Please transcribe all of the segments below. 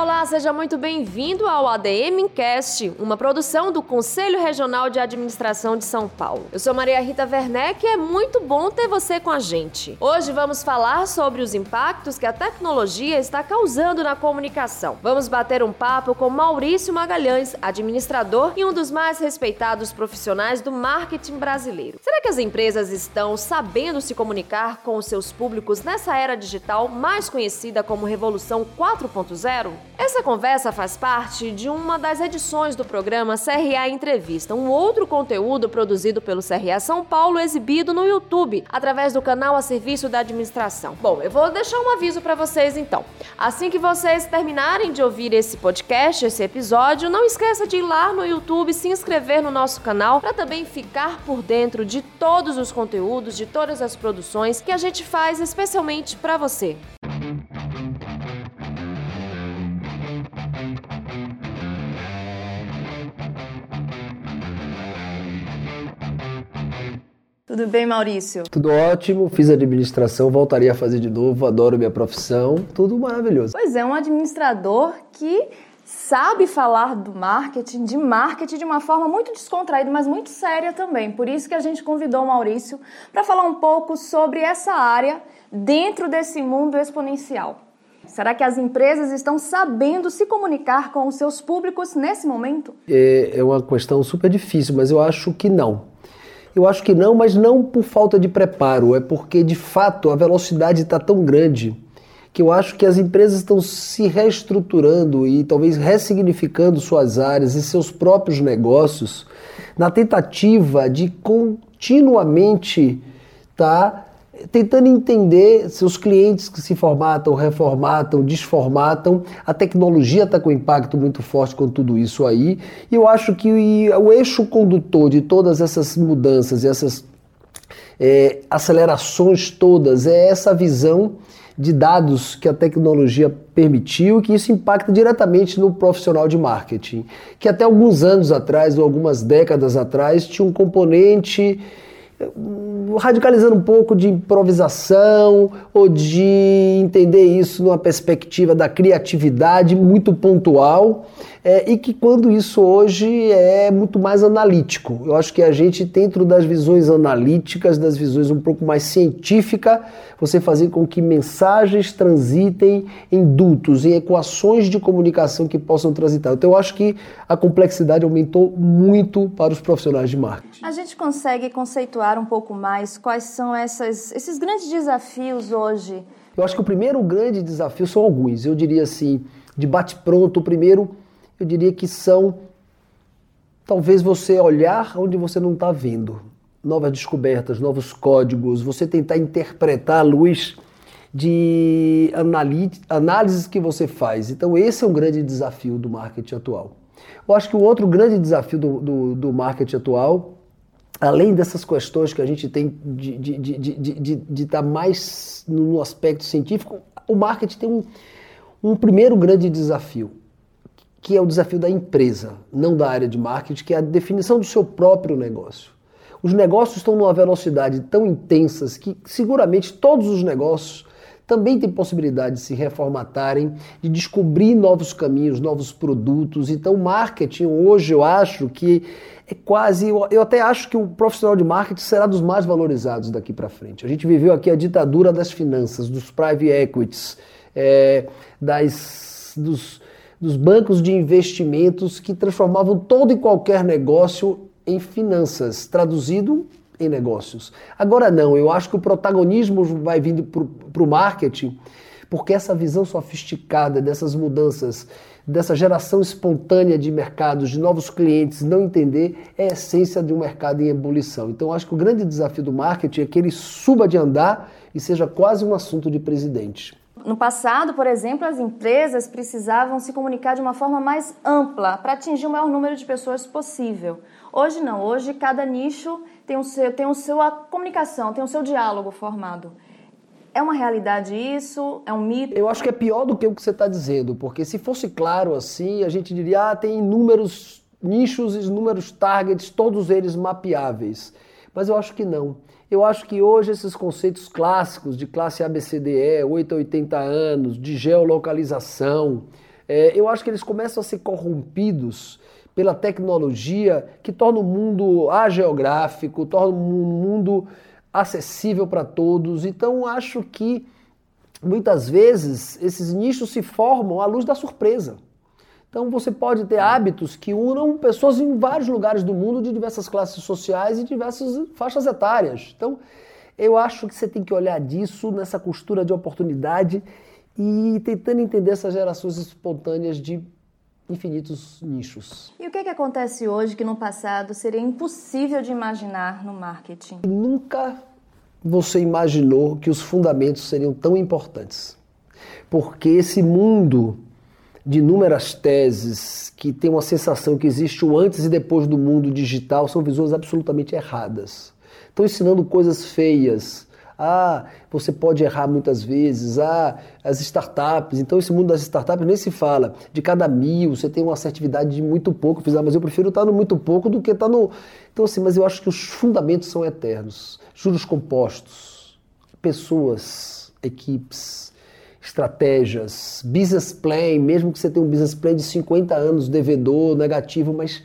Olá, seja muito bem-vindo ao ADM Incast, uma produção do Conselho Regional de Administração de São Paulo. Eu sou Maria Rita Werneck e é muito bom ter você com a gente. Hoje vamos falar sobre os impactos que a tecnologia está causando na comunicação. Vamos bater um papo com Maurício Magalhães, administrador e um dos mais respeitados profissionais do marketing brasileiro. Será que as empresas estão sabendo se comunicar com os seus públicos nessa era digital mais conhecida como Revolução 4.0? Essa conversa faz parte de uma das edições do programa CRA Entrevista, um outro conteúdo produzido pelo CRA São Paulo exibido no YouTube, através do canal a serviço da administração. Bom, eu vou deixar um aviso para vocês então. Assim que vocês terminarem de ouvir esse podcast, esse episódio, não esqueça de ir lá no YouTube, se inscrever no nosso canal para também ficar por dentro de todos os conteúdos, de todas as produções que a gente faz especialmente para você. Tudo bem, Maurício? Tudo ótimo, fiz administração, voltaria a fazer de novo, adoro minha profissão, tudo maravilhoso. Pois é, um administrador que sabe falar do marketing, de marketing de uma forma muito descontraída, mas muito séria também. Por isso que a gente convidou o Maurício para falar um pouco sobre essa área dentro desse mundo exponencial. Será que as empresas estão sabendo se comunicar com os seus públicos nesse momento? É, é uma questão super difícil, mas eu acho que não. Eu acho que não, mas não por falta de preparo, é porque de fato a velocidade está tão grande que eu acho que as empresas estão se reestruturando e talvez ressignificando suas áreas e seus próprios negócios na tentativa de continuamente estar tá tentando entender seus clientes que se formatam, reformatam, desformatam. A tecnologia está com impacto muito forte com tudo isso aí. E eu acho que o eixo condutor de todas essas mudanças e essas é, acelerações todas é essa visão de dados que a tecnologia permitiu que isso impacta diretamente no profissional de marketing, que até alguns anos atrás ou algumas décadas atrás tinha um componente radicalizando um pouco de improvisação ou de entender isso numa perspectiva da criatividade muito pontual é, e que quando isso hoje é muito mais analítico. Eu acho que a gente, dentro das visões analíticas, das visões um pouco mais científica, você fazer com que mensagens transitem em dutos, em equações de comunicação que possam transitar. Então eu acho que a complexidade aumentou muito para os profissionais de marketing. A gente consegue conceituar um pouco mais quais são essas, esses grandes desafios hoje? Eu acho que o primeiro grande desafio são alguns. Eu diria assim, de bate-pronto, o primeiro eu diria que são talvez você olhar onde você não está vendo. Novas descobertas, novos códigos, você tentar interpretar a luz de análises que você faz. Então, esse é um grande desafio do marketing atual. Eu acho que o outro grande desafio do, do, do marketing atual, além dessas questões que a gente tem de estar tá mais no aspecto científico, o marketing tem um, um primeiro grande desafio, que é o desafio da empresa, não da área de marketing, que é a definição do seu próprio negócio. Os negócios estão numa velocidade tão intensas que seguramente todos os negócios também têm possibilidade de se reformatarem, de descobrir novos caminhos, novos produtos. Então, marketing hoje eu acho que é quase, eu até acho que o profissional de marketing será dos mais valorizados daqui para frente. A gente viveu aqui a ditadura das finanças, dos private equities, é, das, dos, dos bancos de investimentos que transformavam todo e qualquer negócio em finanças, traduzido em negócios. Agora não, eu acho que o protagonismo vai vindo para o marketing, porque essa visão sofisticada dessas mudanças, dessa geração espontânea de mercados, de novos clientes, não entender, é a essência de um mercado em ebulição. Então, acho que o grande desafio do marketing é que ele suba de andar e seja quase um assunto de presidente. No passado, por exemplo, as empresas precisavam se comunicar de uma forma mais ampla para atingir o maior número de pessoas possível. Hoje não, hoje cada nicho tem o seu, tem o seu a comunicação, tem o seu diálogo formado. É uma realidade isso? É um mito? Eu acho que é pior do que o que você está dizendo, porque se fosse claro assim, a gente diria, ah, tem inúmeros nichos, inúmeros targets, todos eles mapeáveis. Mas eu acho que não. Eu acho que hoje esses conceitos clássicos de classe ABCDE, 8 a 80 anos, de geolocalização, É, eu acho que eles começam a ser corrompidos pela tecnologia que torna o mundo ageográfico, torna o mundo acessível para todos. Então acho que muitas vezes esses nichos se formam à luz da surpresa. Então você pode ter hábitos que unam pessoas em vários lugares do mundo, de diversas classes sociais e diversas faixas etárias. Então eu acho que você tem que olhar disso nessa costura de oportunidade e tentando entender essas gerações espontâneas de infinitos nichos. E o que, é que acontece hoje que no passado seria impossível de imaginar no marketing? Nunca você imaginou que os fundamentos seriam tão importantes. Porque esse mundo de inúmeras teses que tem uma sensação que existe o antes e depois do mundo digital são visões absolutamente erradas. Estão ensinando coisas feias, ah, você pode errar muitas vezes. Ah, as startups. Então, esse mundo das startups nem se fala. De cada mil, você tem uma assertividade de muito pouco. Ah, mas eu prefiro estar no muito pouco do que estar no. Então, assim, mas eu acho que os fundamentos são eternos. Juros compostos, pessoas, equipes, estratégias, business plan, mesmo que você tenha um business plan de 50 anos, devedor, negativo, mas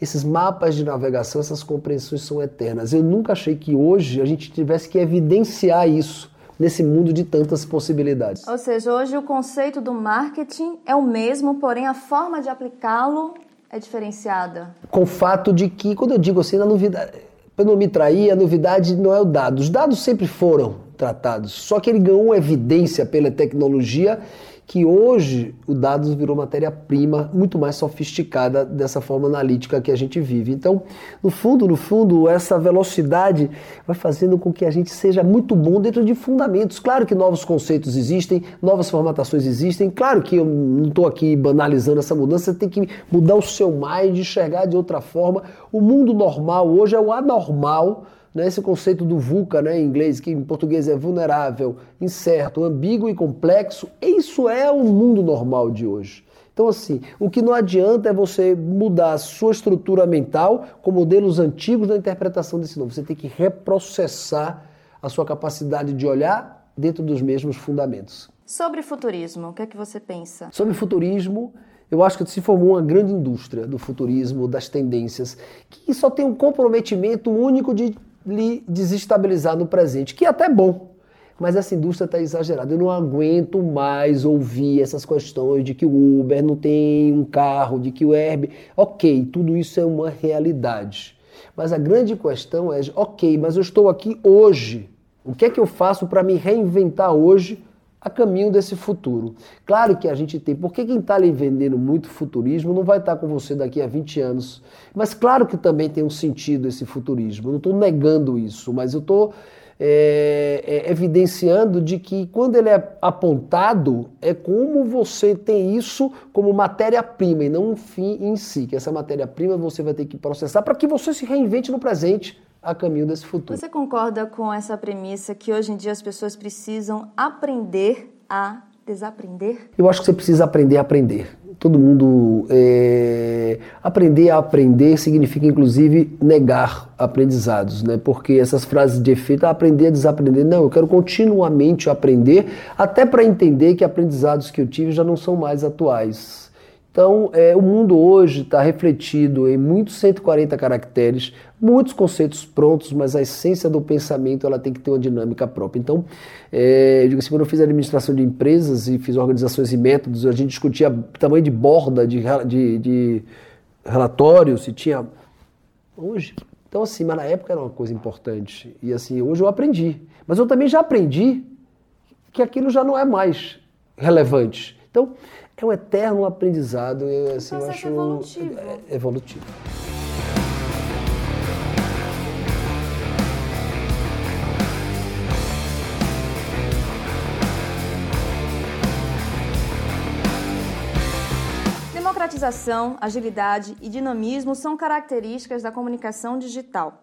esses mapas de navegação, essas compreensões são eternas. Eu nunca achei que hoje a gente tivesse que evidenciar isso nesse mundo de tantas possibilidades. Ou seja, hoje o conceito do marketing é o mesmo, porém a forma de aplicá-lo é diferenciada. Com o fato de que, quando eu digo assim, na novidade, para não me trair, a novidade não é o dado. Os dados sempre foram tratados, só que ele ganhou evidência pela tecnologia que hoje o dados virou matéria-prima muito mais sofisticada dessa forma analítica que a gente vive. Então, no fundo, no fundo, essa velocidade vai fazendo com que a gente seja muito bom dentro de fundamentos. Claro que novos conceitos existem, novas formatações existem. Claro que eu não estou aqui banalizando essa mudança, você tem que mudar o seu mind, enxergar de outra forma. O mundo normal hoje é o anormal né, esse conceito do VUCA, né, em inglês, que em português é vulnerável, incerto, ambíguo e complexo, isso é o mundo normal de hoje. Então, assim, o que não adianta é você mudar a sua estrutura mental com modelos antigos da interpretação desse novo. Você tem que reprocessar a sua capacidade de olhar dentro dos mesmos fundamentos. Sobre futurismo, o que é que você pensa? Sobre futurismo, eu acho que se formou uma grande indústria do futurismo, das tendências, que só tem um comprometimento único de lhe desestabilizar no presente, que é até bom. Mas essa indústria está exagerada. Eu não aguento mais ouvir essas questões de que o Uber não tem um carro, de que o Airbnb. Ok, tudo isso é uma realidade. Mas a grande questão é: ok, mas eu estou aqui hoje. O que é que eu faço para me reinventar hoje a caminho desse futuro. Claro que a gente tem, porque quem está ali vendendo muito futurismo não vai estar tá com você daqui a 20 anos. Mas claro que também tem um sentido esse futurismo. Eu não estou negando isso, mas eu estou é, é, evidenciando de que quando ele é apontado, é como você tem isso como matéria-prima e não um fim em si. Que essa matéria-prima você vai ter que processar para que você se reinvente no presente a caminho desse futuro. Você concorda com essa premissa que hoje em dia as pessoas precisam aprender a desaprender? Eu acho que você precisa aprender a aprender. Todo mundo. É... Aprender a aprender significa, inclusive, negar aprendizados, né? Porque essas frases de efeito, ah, aprender a desaprender. Não, eu quero continuamente aprender, até para entender que aprendizados que eu tive já não são mais atuais. Então, é, o mundo hoje está refletido em muitos 140 caracteres, muitos conceitos prontos, mas a essência do pensamento ela tem que ter uma dinâmica própria. Então, é, eu digo assim, quando eu fiz administração de empresas e fiz organizações e métodos, a gente discutia tamanho de borda de, de, de relatório, se tinha. Hoje. Então, assim, mas na época era uma coisa importante. E assim, hoje eu aprendi. Mas eu também já aprendi que aquilo já não é mais relevante. Então, é um eterno aprendizado. Eu, assim, eu acho evolutivo. É, evolutivo. Democratização, agilidade e dinamismo são características da comunicação digital.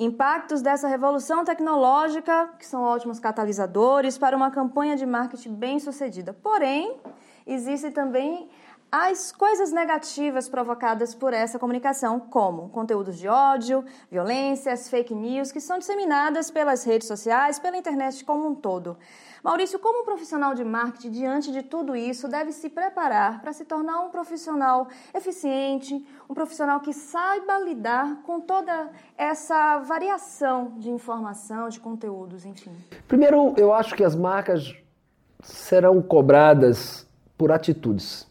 Impactos dessa revolução tecnológica, que são ótimos catalisadores para uma campanha de marketing bem sucedida. Porém, existe também as coisas negativas provocadas por essa comunicação, como conteúdos de ódio, violências, fake news, que são disseminadas pelas redes sociais, pela internet como um todo. Maurício, como um profissional de marketing, diante de tudo isso, deve se preparar para se tornar um profissional eficiente, um profissional que saiba lidar com toda essa variação de informação, de conteúdos, enfim? Primeiro, eu acho que as marcas serão cobradas por atitudes.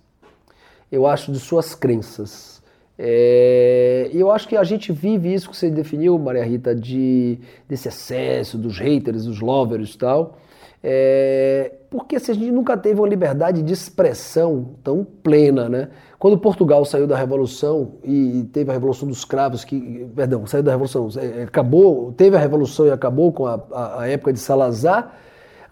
Eu acho de suas crenças. É, eu acho que a gente vive isso que você definiu, Maria Rita, de, desse excesso dos haters, dos lovers e tal. É, porque se a gente nunca teve uma liberdade de expressão tão plena, né? Quando Portugal saiu da Revolução e teve a Revolução dos Cravos, que, perdão, saiu da Revolução, é, acabou, teve a Revolução e acabou com a, a, a época de Salazar,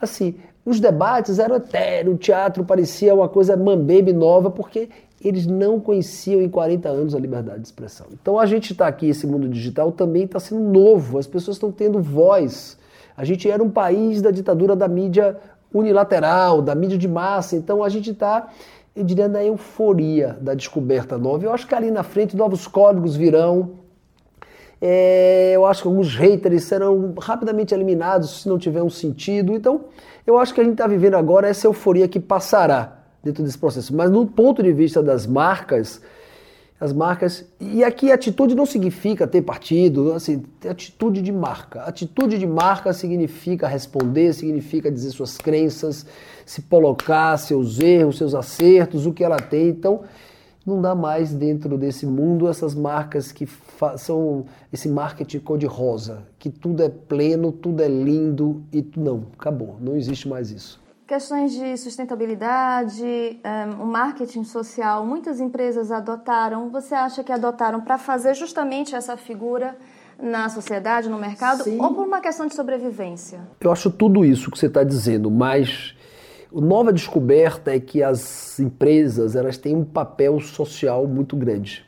assim, os debates eram etéreos, o teatro parecia uma coisa mambebe nova, porque eles não conheciam em 40 anos a liberdade de expressão. Então a gente está aqui, esse mundo digital também está sendo novo, as pessoas estão tendo voz a gente era um país da ditadura da mídia unilateral, da mídia de massa, então a gente está, eu diria, na euforia da descoberta nova. Eu acho que ali na frente novos códigos virão. É, eu acho que alguns haters serão rapidamente eliminados se não tiver um sentido. Então, eu acho que a gente está vivendo agora essa euforia que passará dentro desse processo. Mas no ponto de vista das marcas, as marcas. E aqui atitude não significa ter partido, assim, atitude de marca. Atitude de marca significa responder, significa dizer suas crenças, se colocar seus erros, seus acertos, o que ela tem. Então, não dá mais dentro desse mundo essas marcas que são esse marketing cor-de-rosa, que tudo é pleno, tudo é lindo e não, acabou, não existe mais isso. Questões de sustentabilidade, um, o marketing social, muitas empresas adotaram. Você acha que adotaram para fazer justamente essa figura na sociedade, no mercado, Sim. ou por uma questão de sobrevivência? Eu acho tudo isso que você está dizendo, mas a nova descoberta é que as empresas elas têm um papel social muito grande.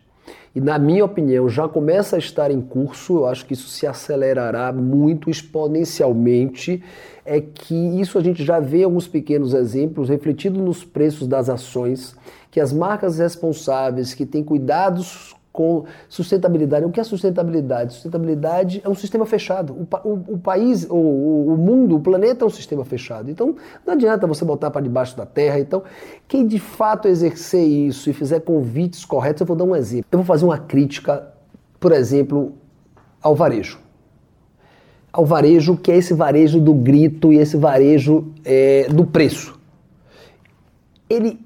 E na minha opinião, já começa a estar em curso, eu acho que isso se acelerará muito exponencialmente é que isso a gente já vê alguns pequenos exemplos refletido nos preços das ações, que as marcas responsáveis que têm cuidados com sustentabilidade. O que é sustentabilidade? Sustentabilidade é um sistema fechado. O, o, o país, o, o, mundo, o planeta é um sistema fechado. Então, não adianta você botar para debaixo da terra. Então, quem de fato exercer isso e fizer convites corretos, eu vou dar um exemplo. Eu vou fazer uma crítica, por exemplo, ao varejo ao varejo, que é esse varejo do grito e esse varejo é, do preço. Ele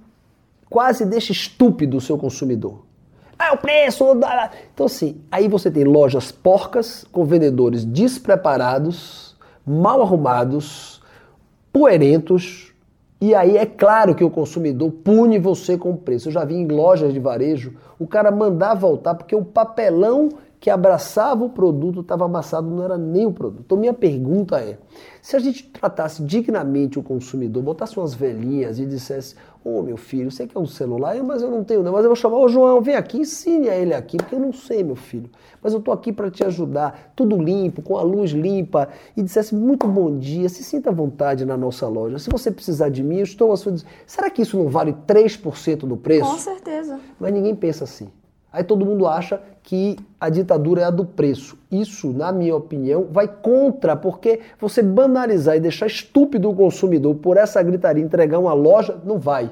quase deixa estúpido o seu consumidor. Ah, o preço! Então, assim, aí você tem lojas porcas com vendedores despreparados, mal arrumados, poerentos, e aí é claro que o consumidor pune você com o preço. Eu já vi em lojas de varejo o cara mandar voltar porque o papelão que abraçava o produto estava amassado, não era nem o produto. Então minha pergunta é, se a gente tratasse dignamente o consumidor, botasse umas velhinhas e dissesse, ô oh, meu filho, você quer um celular? mas eu não tenho não, mas eu vou chamar o João, vem aqui, ensine a ele aqui, porque eu não sei, meu filho, mas eu estou aqui para te ajudar, tudo limpo, com a luz limpa, e dissesse muito bom dia, se sinta à vontade na nossa loja, se você precisar de mim, eu estou à sua... Será que isso não vale 3% do preço? Com certeza. Mas ninguém pensa assim. Aí todo mundo acha que a ditadura é a do preço. Isso, na minha opinião, vai contra, porque você banalizar e deixar estúpido o consumidor por essa gritaria entregar uma loja, não vai.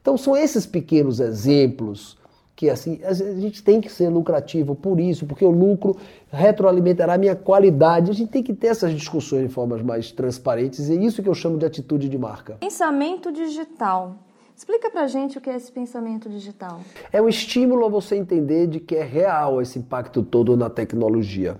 Então são esses pequenos exemplos que assim a gente tem que ser lucrativo por isso, porque o lucro retroalimentará a minha qualidade. A gente tem que ter essas discussões de formas mais transparentes e é isso que eu chamo de atitude de marca. Pensamento digital. Explica pra gente o que é esse pensamento digital. É um estímulo a você entender de que é real esse impacto todo na tecnologia.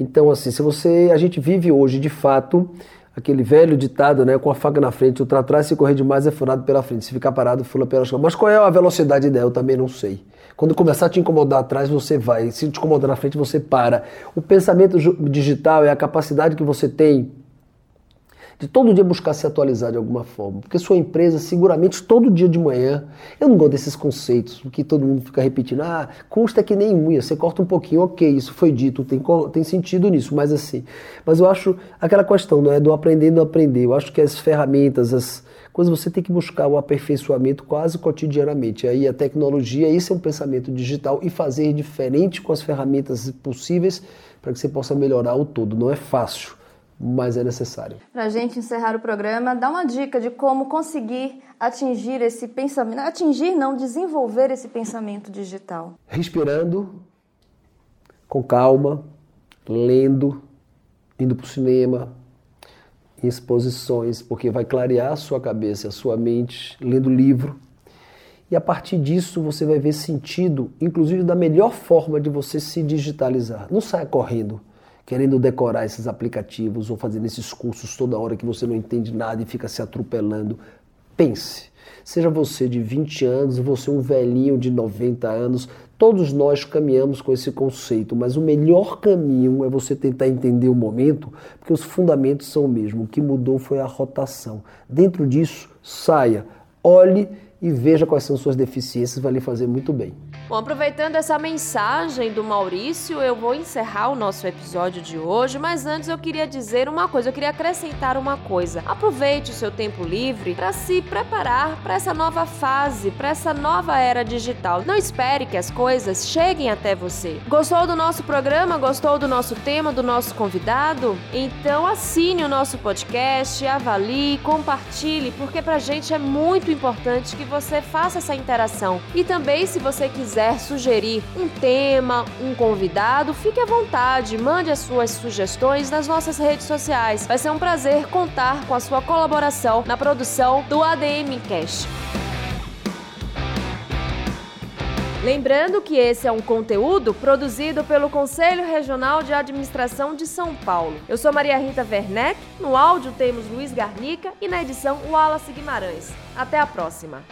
Então, assim, se você. A gente vive hoje, de fato, aquele velho ditado, né? Com a faca na frente, outra atrás, se correr demais é furado pela frente. Se ficar parado, fula pela costas. Mas qual é a velocidade dela? Eu também não sei. Quando começar a te incomodar atrás, você vai. Se te incomodar na frente, você para. O pensamento digital é a capacidade que você tem de todo dia buscar se atualizar de alguma forma, porque sua empresa seguramente todo dia de manhã, eu não gosto desses conceitos, que todo mundo fica repetindo, ah, custa que nem unha, você corta um pouquinho, ok, isso foi dito, tem, tem sentido nisso, mas assim, mas eu acho aquela questão, não é do aprender e não aprender, eu acho que as ferramentas, as coisas você tem que buscar o aperfeiçoamento quase cotidianamente, aí a tecnologia, esse é um pensamento digital e fazer diferente com as ferramentas possíveis para que você possa melhorar o todo, não é fácil, mas é necessário. Para a gente encerrar o programa, dá uma dica de como conseguir atingir esse pensamento, atingir não, desenvolver esse pensamento digital. Respirando, com calma, lendo, indo para o cinema, em exposições, porque vai clarear a sua cabeça, a sua mente, lendo livro. E a partir disso você vai ver sentido, inclusive da melhor forma de você se digitalizar. Não saia correndo querendo decorar esses aplicativos ou fazendo esses cursos toda hora que você não entende nada e fica se atropelando. Pense. Seja você de 20 anos, você um velhinho de 90 anos, todos nós caminhamos com esse conceito, mas o melhor caminho é você tentar entender o momento, porque os fundamentos são o mesmo. O que mudou foi a rotação. Dentro disso, saia, olhe e veja quais são suas deficiências, vai lhe fazer muito bem. Bom, aproveitando essa mensagem do Maurício, eu vou encerrar o nosso episódio de hoje, mas antes eu queria dizer uma coisa, eu queria acrescentar uma coisa. Aproveite o seu tempo livre para se preparar para essa nova fase, para essa nova era digital. Não espere que as coisas cheguem até você. Gostou do nosso programa? Gostou do nosso tema, do nosso convidado? Então assine o nosso podcast, avalie, compartilhe, porque pra gente é muito importante que você faça essa interação. E também se você quiser quiser sugerir um tema, um convidado, fique à vontade, mande as suas sugestões nas nossas redes sociais. Vai ser um prazer contar com a sua colaboração na produção do ADM Cash. Lembrando que esse é um conteúdo produzido pelo Conselho Regional de Administração de São Paulo. Eu sou Maria Rita Werneck, no áudio temos Luiz Garnica e na edição Wallace Guimarães. Até a próxima!